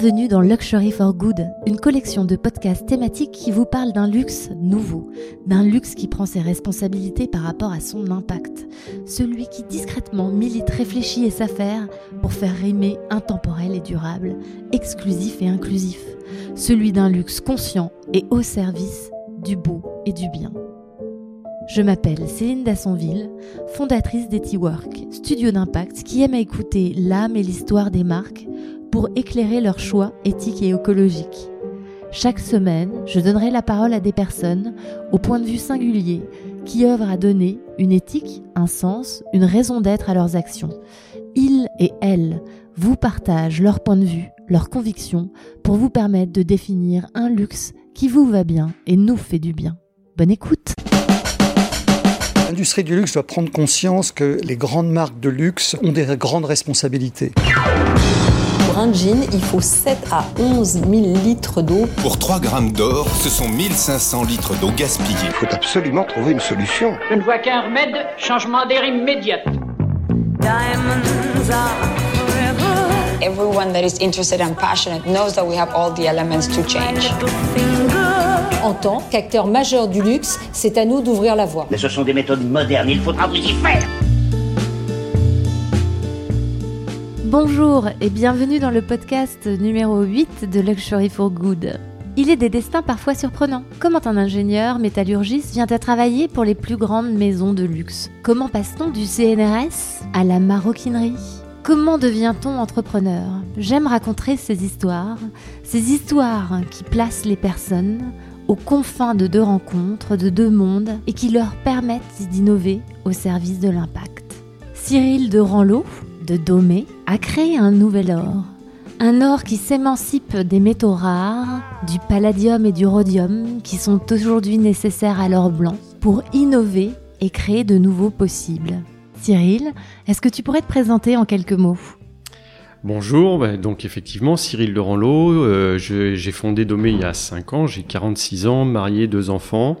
Bienvenue dans Luxury for Good, une collection de podcasts thématiques qui vous parle d'un luxe nouveau, d'un luxe qui prend ses responsabilités par rapport à son impact, celui qui discrètement milite, réfléchit et s'affaire pour faire rimer intemporel et durable, exclusif et inclusif, celui d'un luxe conscient et au service du beau et du bien. Je m'appelle Céline Dassonville, fondatrice d'EtiWork, studio d'impact qui aime à écouter l'âme et l'histoire des marques pour éclairer leurs choix éthiques et écologiques. Chaque semaine, je donnerai la parole à des personnes au point de vue singulier qui œuvrent à donner une éthique, un sens, une raison d'être à leurs actions. Ils et elles vous partagent leur point de vue, leurs convictions pour vous permettre de définir un luxe qui vous va bien et nous fait du bien. Bonne écoute L'industrie du luxe doit prendre conscience que les grandes marques de luxe ont des grandes responsabilités. Pour un jean, il faut 7 à 11 000 litres d'eau. Pour 3 grammes d'or, ce sont 1500 litres d'eau gaspillée. Il faut absolument trouver une solution. Je ne vois qu'un remède, changement d'air immédiat. Everyone that is interested and passionate knows that we have all the elements to change. En tant qu'acteur majeur du luxe, c'est à nous d'ouvrir la voie. Mais ce sont des méthodes modernes, il faudra vous y faire. Bonjour et bienvenue dans le podcast numéro 8 de Luxury for Good. Il est des destins parfois surprenants. Comment un ingénieur métallurgiste vient à travailler pour les plus grandes maisons de luxe? Comment passe-t-on du CNRS à la maroquinerie? Comment devient-on entrepreneur? J'aime raconter ces histoires, ces histoires qui placent les personnes aux confins de deux rencontres, de deux mondes, et qui leur permettent d'innover au service de l'impact. Cyril de Ranlot, Domé, a créé un nouvel or. Un or qui s'émancipe des métaux rares, du palladium et du rhodium qui sont aujourd'hui nécessaires à l'or blanc pour innover et créer de nouveaux possibles. Cyril, est-ce que tu pourrais te présenter en quelques mots? Bonjour, bah, donc effectivement Cyril Leranlot, euh, j'ai fondé Domé il y a 5 ans, j'ai 46 ans, marié, deux enfants,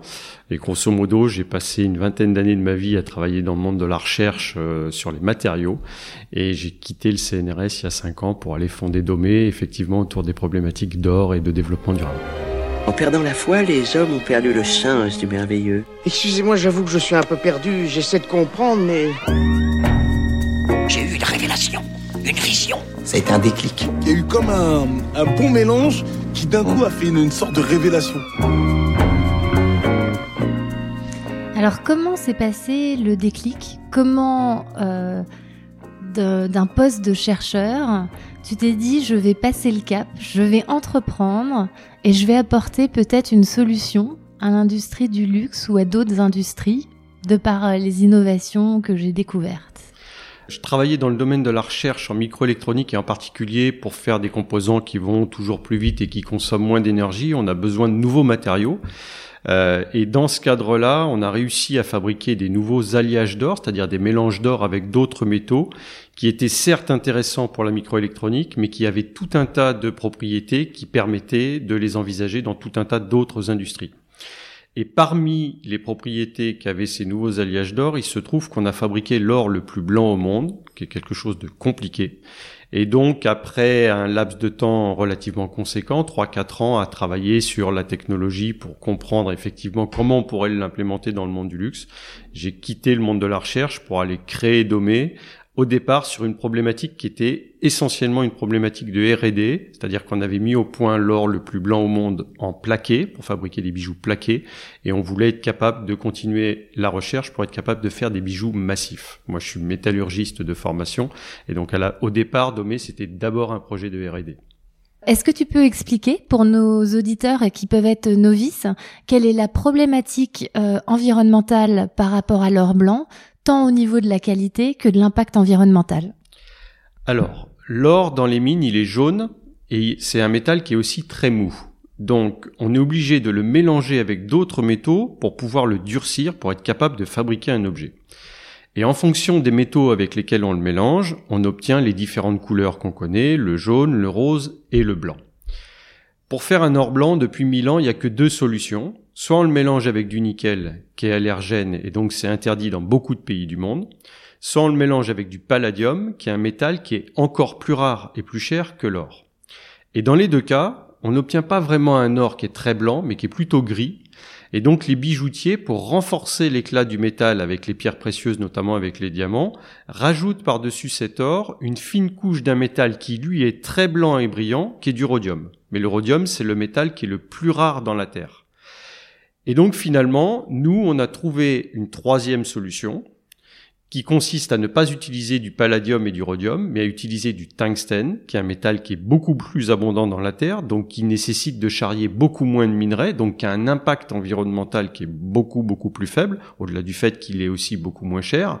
et grosso modo j'ai passé une vingtaine d'années de ma vie à travailler dans le monde de la recherche euh, sur les matériaux, et j'ai quitté le CNRS il y a 5 ans pour aller fonder Domé, effectivement autour des problématiques d'or et de développement durable. En perdant la foi, les hommes ont perdu le sens du merveilleux. Excusez-moi, j'avoue que je suis un peu perdu, j'essaie de comprendre, mais... J'ai eu une révélation, une vision. Ça a été un déclic. Il y a eu comme un, un bon mélange qui d'un coup a fait une, une sorte de révélation. Alors comment s'est passé le déclic? Comment euh, d'un poste de chercheur, tu t'es dit je vais passer le cap, je vais entreprendre et je vais apporter peut-être une solution à l'industrie du luxe ou à d'autres industries de par euh, les innovations que j'ai découvertes? Je travaillais dans le domaine de la recherche en microélectronique et en particulier pour faire des composants qui vont toujours plus vite et qui consomment moins d'énergie. On a besoin de nouveaux matériaux. Euh, et dans ce cadre-là, on a réussi à fabriquer des nouveaux alliages d'or, c'est-à-dire des mélanges d'or avec d'autres métaux, qui étaient certes intéressants pour la microélectronique, mais qui avaient tout un tas de propriétés qui permettaient de les envisager dans tout un tas d'autres industries. Et parmi les propriétés qu'avaient ces nouveaux alliages d'or, il se trouve qu'on a fabriqué l'or le plus blanc au monde, qui est quelque chose de compliqué. Et donc, après un laps de temps relativement conséquent, 3-4 ans à travailler sur la technologie pour comprendre effectivement comment on pourrait l'implémenter dans le monde du luxe, j'ai quitté le monde de la recherche pour aller créer Domé au départ sur une problématique qui était essentiellement une problématique de R&D, c'est-à-dire qu'on avait mis au point l'or le plus blanc au monde en plaqué pour fabriquer des bijoux plaqués et on voulait être capable de continuer la recherche pour être capable de faire des bijoux massifs. Moi, je suis métallurgiste de formation et donc au départ, Domé, c'était d'abord un projet de R&D. Est-ce que tu peux expliquer pour nos auditeurs qui peuvent être novices quelle est la problématique euh, environnementale par rapport à l'or blanc tant au niveau de la qualité que de l'impact environnemental Alors, l'or dans les mines, il est jaune et c'est un métal qui est aussi très mou. Donc, on est obligé de le mélanger avec d'autres métaux pour pouvoir le durcir, pour être capable de fabriquer un objet. Et en fonction des métaux avec lesquels on le mélange, on obtient les différentes couleurs qu'on connaît, le jaune, le rose et le blanc. Pour faire un or blanc, depuis 1000 ans, il n'y a que deux solutions. Soit on le mélange avec du nickel, qui est allergène, et donc c'est interdit dans beaucoup de pays du monde. Soit on le mélange avec du palladium, qui est un métal qui est encore plus rare et plus cher que l'or. Et dans les deux cas, on n'obtient pas vraiment un or qui est très blanc, mais qui est plutôt gris. Et donc les bijoutiers, pour renforcer l'éclat du métal avec les pierres précieuses, notamment avec les diamants, rajoutent par-dessus cet or une fine couche d'un métal qui lui est très blanc et brillant, qui est du rhodium. Mais le rhodium, c'est le métal qui est le plus rare dans la Terre. Et donc finalement, nous, on a trouvé une troisième solution, qui consiste à ne pas utiliser du palladium et du rhodium, mais à utiliser du tungstène, qui est un métal qui est beaucoup plus abondant dans la Terre, donc qui nécessite de charrier beaucoup moins de minerais, donc qui a un impact environnemental qui est beaucoup beaucoup plus faible, au-delà du fait qu'il est aussi beaucoup moins cher.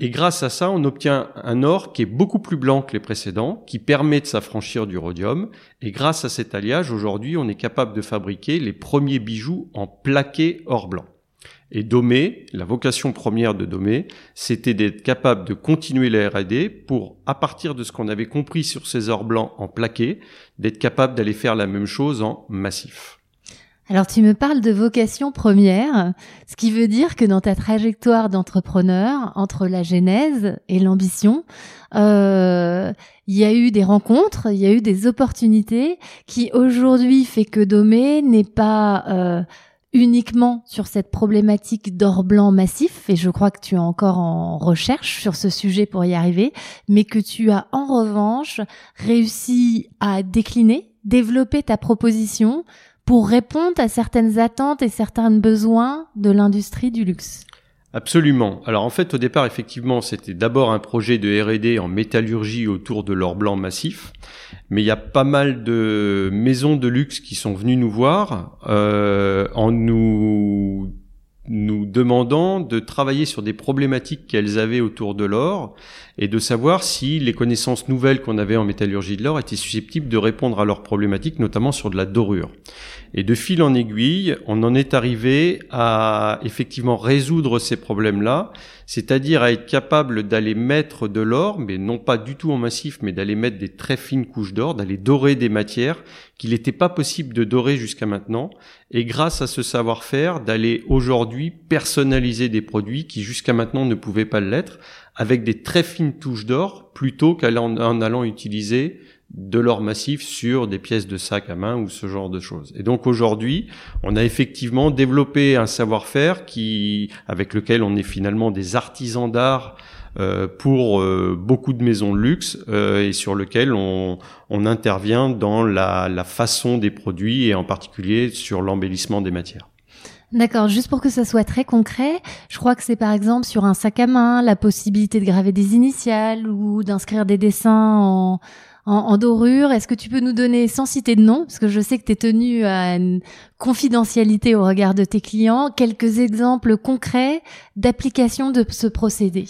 Et grâce à ça, on obtient un or qui est beaucoup plus blanc que les précédents, qui permet de s'affranchir du rhodium. Et grâce à cet alliage, aujourd'hui, on est capable de fabriquer les premiers bijoux en plaqué or blanc. Et Domé, la vocation première de Domé, c'était d'être capable de continuer la R&D pour, à partir de ce qu'on avait compris sur ces ors blancs en plaqué, d'être capable d'aller faire la même chose en massif. Alors tu me parles de vocation première, ce qui veut dire que dans ta trajectoire d'entrepreneur, entre la genèse et l'ambition, euh, il y a eu des rencontres, il y a eu des opportunités qui aujourd'hui fait que Domé n'est pas euh, uniquement sur cette problématique d'or blanc massif, et je crois que tu es encore en recherche sur ce sujet pour y arriver, mais que tu as en revanche réussi à décliner, développer ta proposition pour répondre à certaines attentes et certains besoins de l'industrie du luxe. Absolument. Alors en fait, au départ, effectivement, c'était d'abord un projet de R&D en métallurgie autour de l'or blanc massif, mais il y a pas mal de maisons de luxe qui sont venues nous voir euh, en nous nous demandant de travailler sur des problématiques qu'elles avaient autour de l'or et de savoir si les connaissances nouvelles qu'on avait en métallurgie de l'or étaient susceptibles de répondre à leurs problématiques, notamment sur de la dorure. Et de fil en aiguille, on en est arrivé à effectivement résoudre ces problèmes-là, c'est-à-dire à être capable d'aller mettre de l'or, mais non pas du tout en massif, mais d'aller mettre des très fines couches d'or, d'aller dorer des matières qu'il n'était pas possible de dorer jusqu'à maintenant, et grâce à ce savoir-faire, d'aller aujourd'hui personnaliser des produits qui jusqu'à maintenant ne pouvaient pas l'être, avec des très fines touches d'or, plutôt qu'en allant utiliser de l'or massif sur des pièces de sac à main ou ce genre de choses. Et donc aujourd'hui, on a effectivement développé un savoir-faire qui, avec lequel on est finalement des artisans d'art euh, pour euh, beaucoup de maisons de luxe euh, et sur lequel on, on intervient dans la, la façon des produits et en particulier sur l'embellissement des matières. D'accord, juste pour que ça soit très concret, je crois que c'est par exemple sur un sac à main la possibilité de graver des initiales ou d'inscrire des dessins en, en, dorure. Est-ce que tu peux nous donner, sans citer de nom, parce que je sais que tu es tenu à une confidentialité au regard de tes clients, quelques exemples concrets d'application de ce procédé?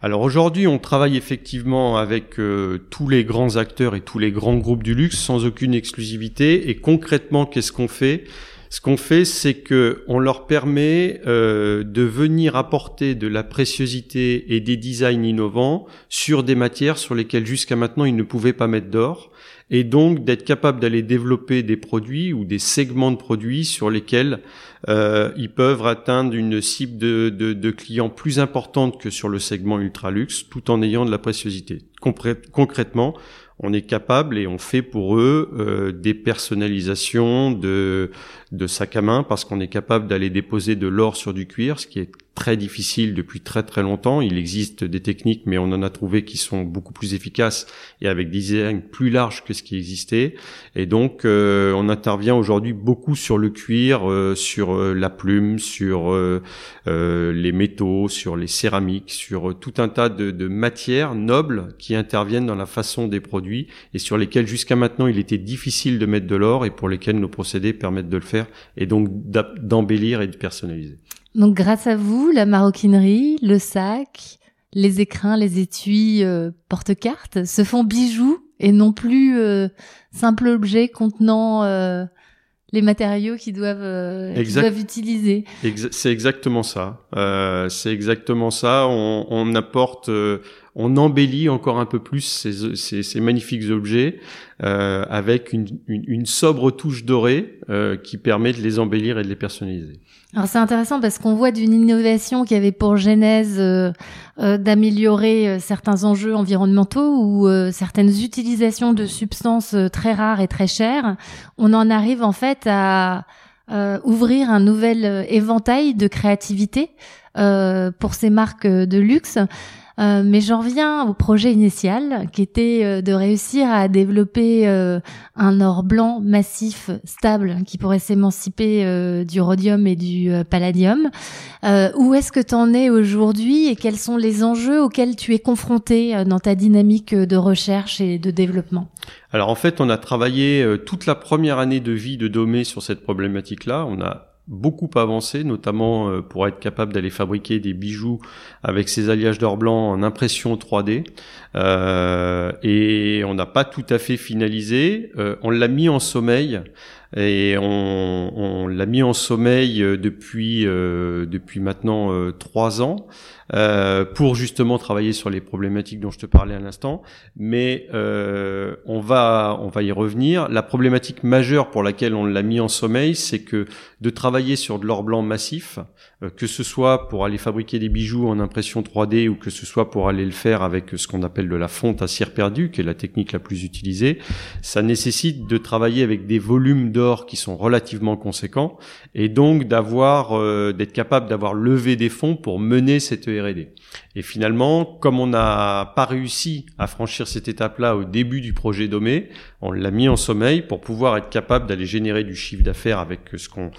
Alors aujourd'hui, on travaille effectivement avec euh, tous les grands acteurs et tous les grands groupes du luxe sans aucune exclusivité. Et concrètement, qu'est-ce qu'on fait? Ce qu'on fait, c'est que on leur permet euh, de venir apporter de la préciosité et des designs innovants sur des matières sur lesquelles jusqu'à maintenant ils ne pouvaient pas mettre d'or, et donc d'être capable d'aller développer des produits ou des segments de produits sur lesquels euh, ils peuvent atteindre une cible de, de, clients plus importante que sur le segment ultra luxe, tout en ayant de la préciosité. Concrètement, on est capable et on fait pour eux euh, des personnalisations de, de sacs à main parce qu'on est capable d'aller déposer de l'or sur du cuir, ce qui est très difficile depuis très très longtemps. Il existe des techniques, mais on en a trouvé qui sont beaucoup plus efficaces et avec des designs plus larges que ce qui existait. Et donc, euh, on intervient aujourd'hui beaucoup sur le cuir, euh, sur la plume, sur les métaux, sur les céramiques, sur tout un tas de, de matières nobles qui interviennent dans la façon des produits et sur lesquels jusqu'à maintenant il était difficile de mettre de l'or et pour lesquels nos procédés permettent de le faire et donc d'embellir et de personnaliser. Donc grâce à vous, la maroquinerie, le sac, les écrins, les étuis, euh, porte-cartes se font bijoux et non plus euh, simple objet contenant euh, les matériaux qu'ils doivent, euh, doivent utiliser. c'est exactement ça. C'est exactement ça. On, on apporte. On embellit encore un peu plus ces, ces, ces magnifiques objets euh, avec une, une, une, sobre touche dorée euh, qui permet de les embellir et de les personnaliser. Alors c'est intéressant parce qu'on voit d'une innovation qui avait pour genèse euh, euh d'améliorer euh, certains enjeux environnementaux ou euh, certaines utilisations de substances très rares et très chères. On en arrive en fait à ouvrir un nouvel éventail de créativité pour ces marques de luxe. Euh, mais j'en reviens au projet initial, qui était euh, de réussir à développer euh, un or blanc massif, stable, qui pourrait s'émanciper du rhodium et du palladium. où est-ce que tu en es aujourd'hui et quels sont les enjeux auxquels tu es confronté dans ta dynamique de recherche et de développement? Alors en fait, on a travaillé toute la première année de vie de Domé sur cette problématique-là. On a beaucoup avancé, notamment euh, pour être capable d'aller fabriquer des bijoux avec ces alliages d'or blanc en impression 3D. Euh, et on n'a pas tout à fait finalisé. Euh, on l'a mis en sommeil et on, on l'a mis en sommeil euh, depuis euh, depuis maintenant euh, trois ans euh, pour justement travailler sur les problématiques dont je te parlais à l'instant. Mais euh, on va on va y revenir. La problématique majeure pour laquelle on l'a mis en sommeil, c'est que de travailler sur de l'or blanc massif, que ce soit pour aller fabriquer des bijoux en impression 3D ou que ce soit pour aller le faire avec ce qu'on appelle de la fonte à cire perdue, qui est la technique la plus utilisée, ça nécessite de travailler avec des volumes d'or qui sont relativement conséquents et donc d'avoir euh, d'être capable d'avoir levé des fonds pour mener cette R&D. Et finalement, comme on n'a pas réussi à franchir cette étape-là au début du projet Domé, on l'a mis en sommeil pour pouvoir être capable d'aller générer du chiffre d'affaires avec ce qu'on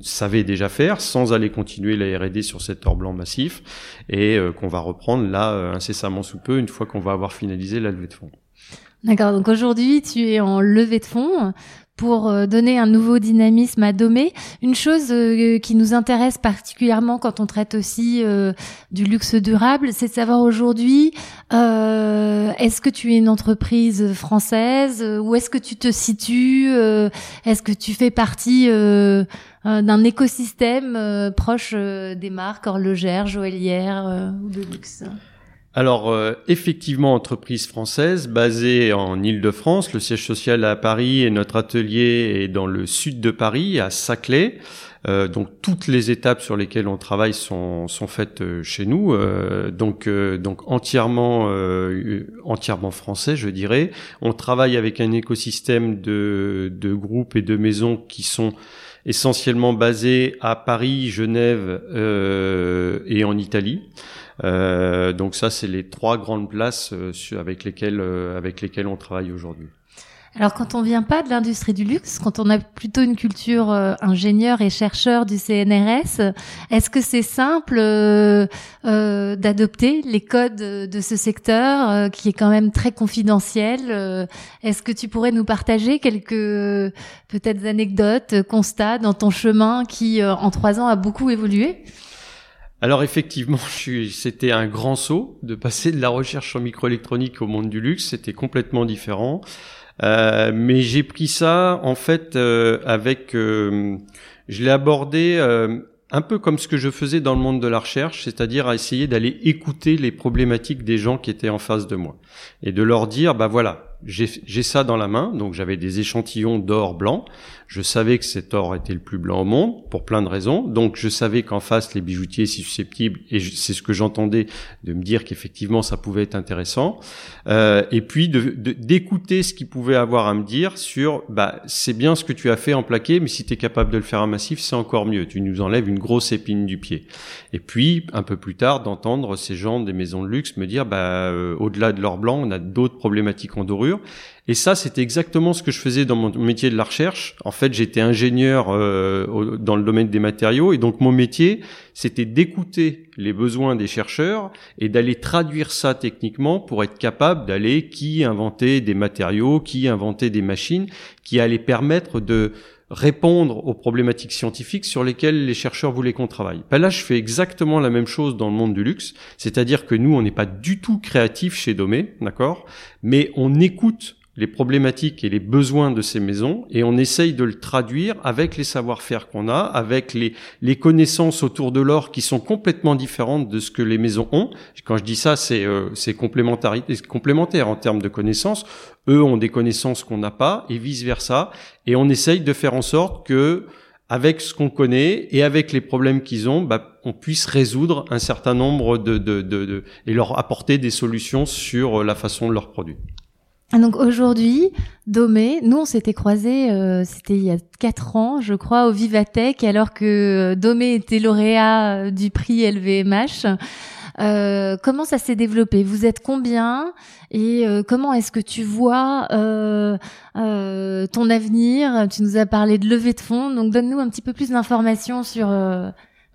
savait déjà faire, sans aller continuer la R&D sur cet or blanc massif, et euh, qu'on va reprendre là euh, incessamment sous peu une fois qu'on va avoir finalisé la levée de fonds. D'accord, donc aujourd'hui tu es en levée de fonds pour euh, donner un nouveau dynamisme à Domé. Une chose euh, qui nous intéresse particulièrement quand on traite aussi euh, du luxe durable, c'est de savoir aujourd'hui, est-ce que tu es une entreprise française Où est-ce que tu te situes Est-ce que tu fais partie d'un écosystème proche des marques horlogères, joaillières ou de luxe? Alors euh, effectivement, entreprise française basée en Île-de-France, le siège social à Paris et notre atelier est dans le sud de Paris, à Saclay. Euh, donc toutes les étapes sur lesquelles on travaille sont, sont faites euh, chez nous, donc donc entièrement entièrement français, je dirais. On travaille avec un écosystème de de groupes et de maisons qui sont essentiellement basés à Paris, Genève et en Italie. Euh, donc ça, c'est les trois grandes places euh, avec lesquelles euh, avec lesquelles on travaille aujourd'hui. Alors quand on vient pas de l'industrie du luxe, quand on a plutôt une culture ingénieur et chercheur du CNRS, est-ce que c'est simple euh, d'adopter les codes de ce secteur qui est quand même très confidentiel Est-ce que tu pourrais nous partager quelques peut-être anecdotes, constats dans ton chemin qui en trois ans a beaucoup évolué? Alors effectivement, c'était un grand saut de passer de la recherche en microélectronique au monde du luxe. C'était complètement différent. Euh, mais j'ai pris ça en fait euh, avec, euh, je l'ai abordé un peu comme ce que je faisais dans le monde de la recherche, c'est-à-dire à essayer d'aller écouter les problématiques des gens qui étaient en face de moi et de leur dire, bah voilà, j'ai ça dans la main, donc j'avais des échantillons d'or blanc. Je savais que cet or était le plus blanc au monde pour plein de raisons. Donc je savais qu'en face les bijoutiers si susceptibles, et c'est ce que j'entendais de me dire qu'effectivement ça pouvait être intéressant. Euh, et puis d'écouter de, ce qu'ils pouvaient avoir à me dire sur, bah c'est bien ce que tu as fait en plaqué, mais si tu es capable de le faire en massif, c'est encore mieux. Tu nous enlèves une grosse épine du pied. Et puis un peu plus tard d'entendre ces gens des maisons de luxe me dire, bah euh, au-delà de l'or blanc, on a d'autres problématiques en dorure et ça, c'était exactement ce que je faisais dans mon métier de la recherche. En fait, j'étais ingénieur euh, dans le domaine des matériaux, et donc mon métier, c'était d'écouter les besoins des chercheurs et d'aller traduire ça techniquement pour être capable d'aller qui inventer des matériaux, qui inventer des machines, qui allaient permettre de répondre aux problématiques scientifiques sur lesquelles les chercheurs voulaient qu'on travaille. Ben là, je fais exactement la même chose dans le monde du luxe, c'est-à-dire que nous, on n'est pas du tout créatif chez Domé, d'accord, mais on écoute les problématiques et les besoins de ces maisons et on essaye de le traduire avec les savoir-faire qu'on a, avec les, les connaissances autour de l'or qui sont complètement différentes de ce que les maisons ont. Quand je dis ça, c'est euh, complémentaire en termes de connaissances. Eux ont des connaissances qu'on n'a pas et vice versa. Et on essaye de faire en sorte que avec ce qu'on connaît et avec les problèmes qu'ils ont, bah, on puisse résoudre un certain nombre de, de, de, de, et leur apporter des solutions sur la façon de leurs produits. Donc aujourd'hui, Domé, nous on s'était croisés, euh, c'était il y a quatre ans, je crois, au Vivatech, alors que Domé était lauréat euh, du prix LVMH. Euh, comment ça s'est développé? Vous êtes combien? Et euh, comment est-ce que tu vois euh, ton avenir? Tu nous as parlé de levée de fonds, donc donne-nous un petit peu plus d'informations sur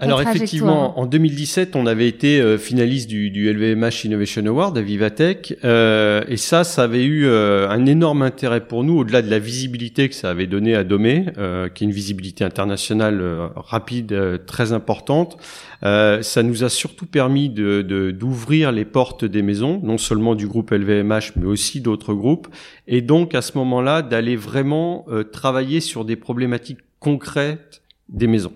alors effectivement, en 2017, on avait été euh, finaliste du, du, LVMH Innovation Award à Vivatech, euh, et ça, ça avait eu euh, un énorme intérêt pour nous, au-delà de la visibilité que ça avait donné à Domé, euh, qui est une visibilité internationale rapide, très importante. ça nous a surtout permis de d'ouvrir les portes des maisons, non seulement du groupe LVMH, mais aussi d'autres groupes, et donc à ce moment-là, d'aller vraiment travailler sur des problématiques concrètes des maisons.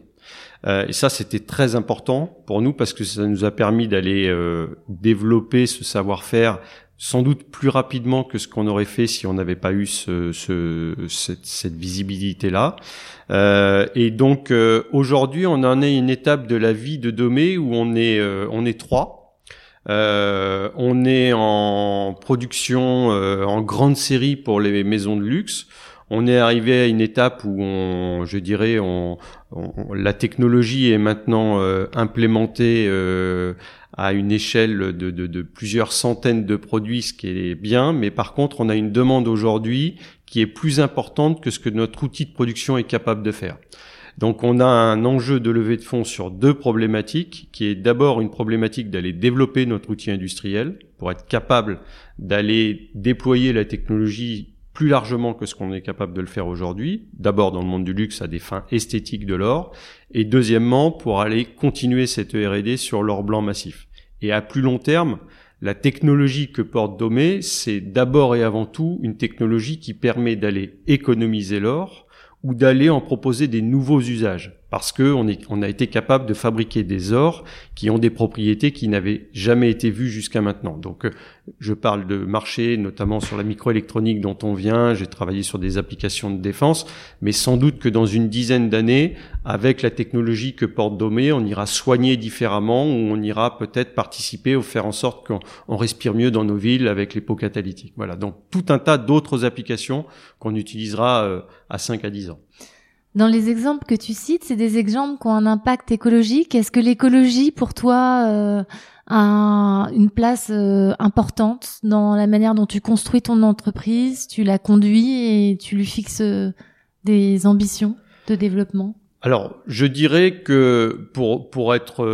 Euh, et ça, c'était très important pour nous parce que ça nous a permis d'aller euh, développer ce savoir-faire sans doute plus rapidement que ce qu'on aurait fait si on n'avait pas eu ce, ce, cette, cette visibilité-là. Euh, et donc aujourd'hui, on en est une étape de la vie de Domé où on est on est trois. on est en production en grande série pour les maisons de luxe on est arrivé à une étape où on, je dirais, on, la technologie est maintenant euh, implémentée euh, à une échelle de, de, de, plusieurs centaines de produits, ce qui est bien, mais par contre, on a une demande aujourd'hui qui est plus importante que ce que notre outil de production est capable de faire. Donc on a un enjeu de levée de fonds sur deux problématiques, qui est d'abord une problématique d'aller développer notre outil industriel pour être capable d'aller déployer la technologie plus largement que ce qu'on est capable de le faire aujourd'hui. D'abord dans le monde du luxe à des fins esthétiques de l'or, et deuxièmement pour aller continuer cette R&D sur l'or blanc massif. Et à plus long terme, la technologie que porte Domé, c'est d'abord et avant tout une technologie qui permet d'aller économiser l'or ou d'aller en proposer des nouveaux usages parce que on, est, on a été capable de fabriquer des ors qui ont des propriétés qui n'avaient jamais été vues jusqu'à maintenant. Donc, euh, je parle de marché, notamment sur la microélectronique dont on vient. J'ai travaillé sur des applications de défense, mais sans doute que dans une dizaine d'années, avec la technologie que porte Domé, on ira soigner différemment ou on ira peut-être participer ou faire en sorte qu'on respire mieux dans nos villes avec les pots catalytiques. Voilà. Donc, tout un tas d'autres applications qu'on utilisera euh, à 5 à 10 ans. Dans les exemples que tu cites, c'est des exemples qui ont un impact écologique. Est-ce que l'écologie, pour toi, euh, a une place euh, importante dans la manière dont tu construis ton entreprise, tu la conduis et tu lui fixes euh, des ambitions de développement? Alors, je dirais que pour pour être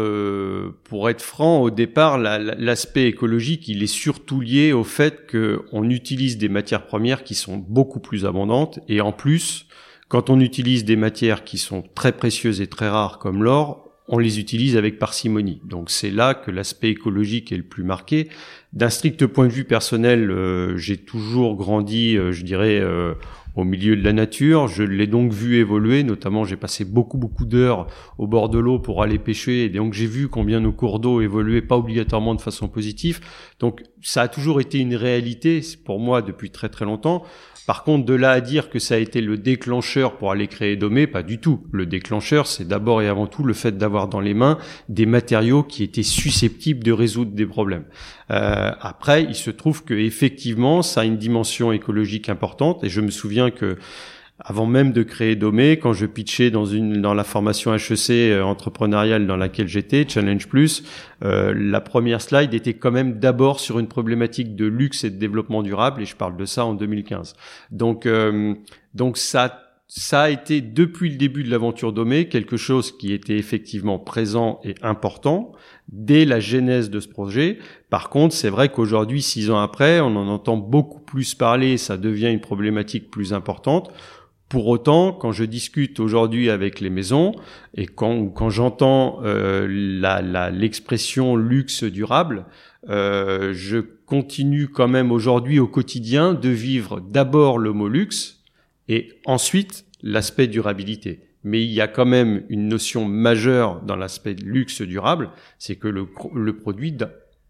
pour être franc, au départ, l'aspect écologique, il est surtout lié au fait qu'on utilise des matières premières qui sont beaucoup plus abondantes et en plus, quand on utilise des matières qui sont très précieuses et très rares comme l'or, on les utilise avec parcimonie. Donc c'est là que l'aspect écologique est le plus marqué. D'un strict point de vue personnel, euh, j'ai toujours grandi, euh, je dirais, euh, au milieu de la nature. Je l'ai donc vu évoluer, notamment j'ai passé beaucoup beaucoup d'heures au bord de l'eau pour aller pêcher, et donc j'ai vu combien nos cours d'eau évoluaient pas obligatoirement de façon positive. Donc ça a toujours été une réalité pour moi depuis très très longtemps. Par contre, de là à dire que ça a été le déclencheur pour aller créer Domé, pas du tout. Le déclencheur, c'est d'abord et avant tout le fait d'avoir dans les mains des matériaux qui étaient susceptibles de résoudre des problèmes. Euh, après, il se trouve que effectivement, ça a une dimension écologique importante. Et je me souviens que avant même de créer Domé, quand je pitchais dans une dans la formation HEC euh, entrepreneuriale dans laquelle j'étais, Challenge Plus, euh, la première slide était quand même d'abord sur une problématique de luxe et de développement durable, et je parle de ça en 2015. Donc euh, donc ça ça a été depuis le début de l'aventure Domé quelque chose qui était effectivement présent et important dès la genèse de ce projet. Par contre, c'est vrai qu'aujourd'hui, six ans après, on en entend beaucoup plus parler, ça devient une problématique plus importante. Pour autant, quand je discute aujourd'hui avec les maisons et quand, j'entends euh, l'expression luxe durable, euh, je continue quand même aujourd'hui au quotidien de vivre d'abord le mot luxe et ensuite l'aspect durabilité. Mais il y a quand même une notion majeure dans l'aspect luxe durable, c'est que le, le produit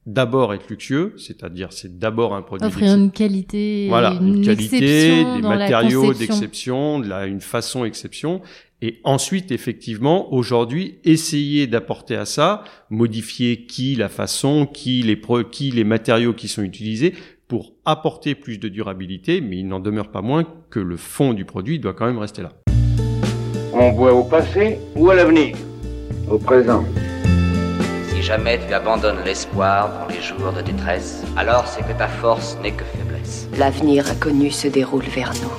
d'abord être luxueux, c'est-à-dire c'est d'abord un produit offrir une qualité, voilà, une, une qualité, des matériaux d'exception, de la, une façon exception, et ensuite effectivement aujourd'hui essayer d'apporter à ça, modifier qui, la façon, qui les pro, qui les matériaux qui sont utilisés pour apporter plus de durabilité, mais il n'en demeure pas moins que le fond du produit doit quand même rester là. On voit au passé ou à l'avenir Au présent. Si jamais tu abandonnes l'espoir dans les jours de détresse, alors c'est que ta force n'est que faiblesse. L'avenir inconnu se déroule vers nous.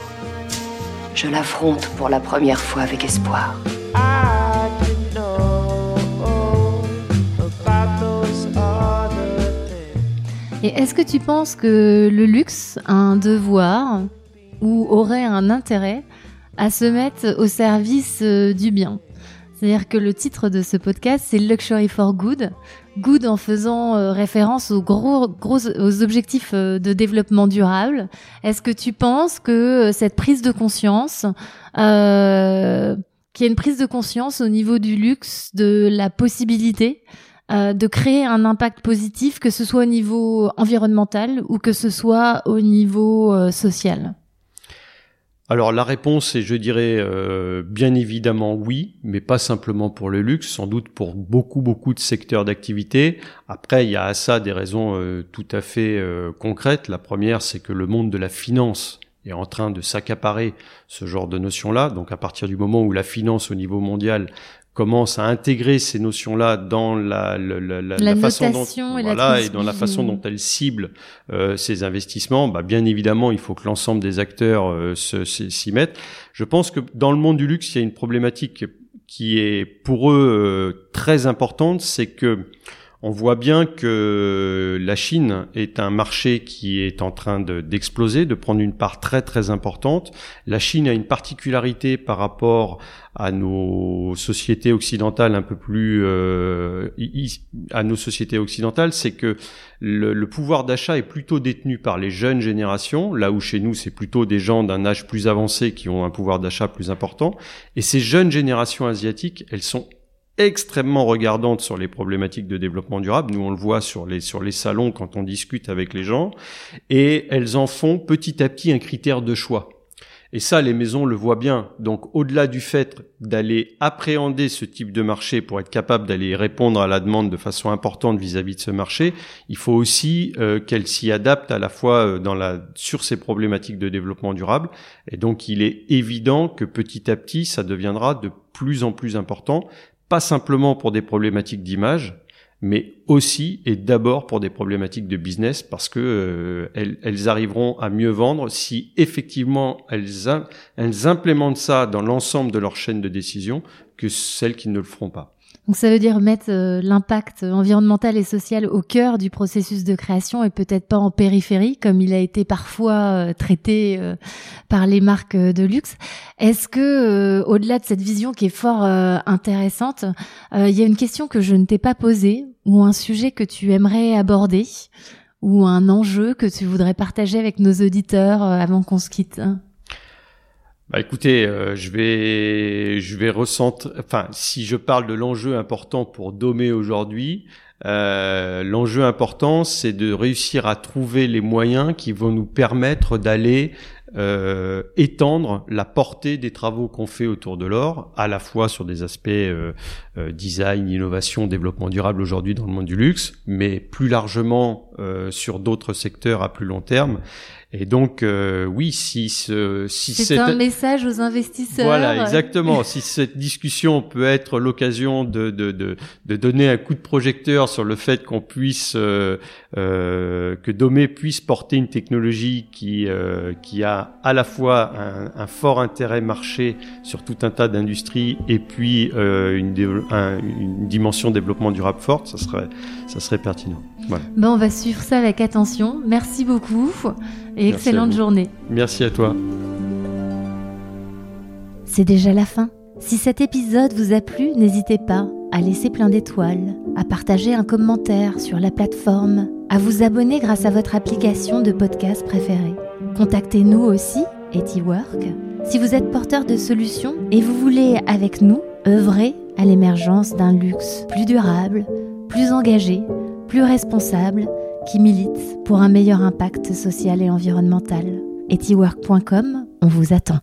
Je l'affronte pour la première fois avec espoir. Et est-ce que tu penses que le luxe a un devoir ou aurait un intérêt à se mettre au service euh, du bien? C'est-à-dire que le titre de ce podcast, c'est Luxury for Good. Good en faisant euh, référence aux gros, gros aux objectifs euh, de développement durable. Est-ce que tu penses que cette prise de conscience, euh, qu'il y a une prise de conscience au niveau du luxe, de la possibilité de créer un impact positif, que ce soit au niveau environnemental ou que ce soit au niveau social? Alors la réponse est, je dirais, euh, bien évidemment oui, mais pas simplement pour le luxe, sans doute pour beaucoup beaucoup de secteurs d'activité. Après, il y a à ça des raisons euh, tout à fait euh, concrètes. La première, c'est que le monde de la finance est en train de s'accaparer ce genre de notions-là. Donc à partir du moment où la finance au niveau mondial commence à intégrer ces notions-là dans la, la, la, la façon dont et, voilà, et dans la façon dont elle cible euh, ces investissements, bah, bien évidemment, il faut que l'ensemble des acteurs euh, s'y mettent. Je pense que dans le monde du luxe, il y a une problématique qui est pour eux euh, très importante, c'est que on voit bien que la Chine est un marché qui est en train d'exploser, de, prendre une part très très importante. La Chine a une particularité par rapport à nos sociétés occidentales un peu plus euh, à nos sociétés occidentales, c'est que le, le pouvoir d'achat est plutôt détenu par les jeunes générations, là où chez nous c'est plutôt des gens d'un âge plus avancé qui ont un pouvoir d'achat plus important. Et ces jeunes générations asiatiques, elles sont extrêmement regardante sur les problématiques de développement durable. Nous, on le voit sur les, sur les salons quand on discute avec les gens. Et elles en font petit à petit un critère de choix. Et ça, les maisons le voient bien. Donc, au-delà du fait d'aller appréhender ce type de marché pour être capable d'aller répondre à la demande de façon importante vis-à-vis de ce marché, il faut aussi euh, qu'elle s'y adapte à la fois euh, dans la, sur ces problématiques de développement durable. Et donc, il est évident que petit à petit, ça deviendra de plus en plus important pas simplement pour des problématiques d'image, mais aussi et d'abord pour des problématiques de business parce que euh, elles, arriveront à mieux vendre si effectivement elles, elles implémentent ça dans l'ensemble de leur chaîne de décision que celles qui ne le feront pas. Donc ça veut dire mettre euh, l'impact environnemental et social au cœur du processus de création et peut-être pas en périphérie comme il a été parfois euh, traité euh, par les marques de luxe. Est-ce que au-delà de cette vision qui est fort intéressante, il y a une question que je ne t'ai pas posée ou un sujet que tu aimerais aborder ou un enjeu que tu voudrais partager avec nos auditeurs avant qu'on se quitte? Bah écoutez, euh, je vais je vais ressentir. Enfin, si je parle de l'enjeu important pour Domé aujourd'hui, euh, l'enjeu important, c'est de réussir à trouver les moyens qui vont nous permettre d'aller euh, étendre la portée des travaux qu'on fait autour de l'or, à la fois sur des aspects euh, euh, design, innovation, développement durable aujourd'hui dans le monde du luxe, mais plus largement sur d'autres secteurs à plus long terme. Et donc, euh, oui, si ce, si c'est un message aux investisseurs. Voilà, exactement. si cette discussion peut être l'occasion de, de, de, de, donner un coup de projecteur sur le fait qu'on puisse, euh, euh, que Domé puisse porter une technologie qui, euh, qui a à la fois un, un, fort intérêt marché sur tout un tas d'industries et puis euh, une, une dimension développement durable forte, ça serait, ça serait pertinent. Voilà. Ben, on va suivre ça avec attention. Merci beaucoup et excellente journée. Merci à toi. C'est déjà la fin. Si cet épisode vous a plu, n'hésitez pas à laisser plein d'étoiles, à partager un commentaire sur la plateforme à vous abonner grâce à votre application de podcast préférée. Contactez-nous aussi, EtiWork, si vous êtes porteur de solutions et vous voulez, avec nous, œuvrer à l'émergence d'un luxe plus durable, plus engagé, plus responsable, qui milite pour un meilleur impact social et environnemental. Etiwork.com, on vous attend.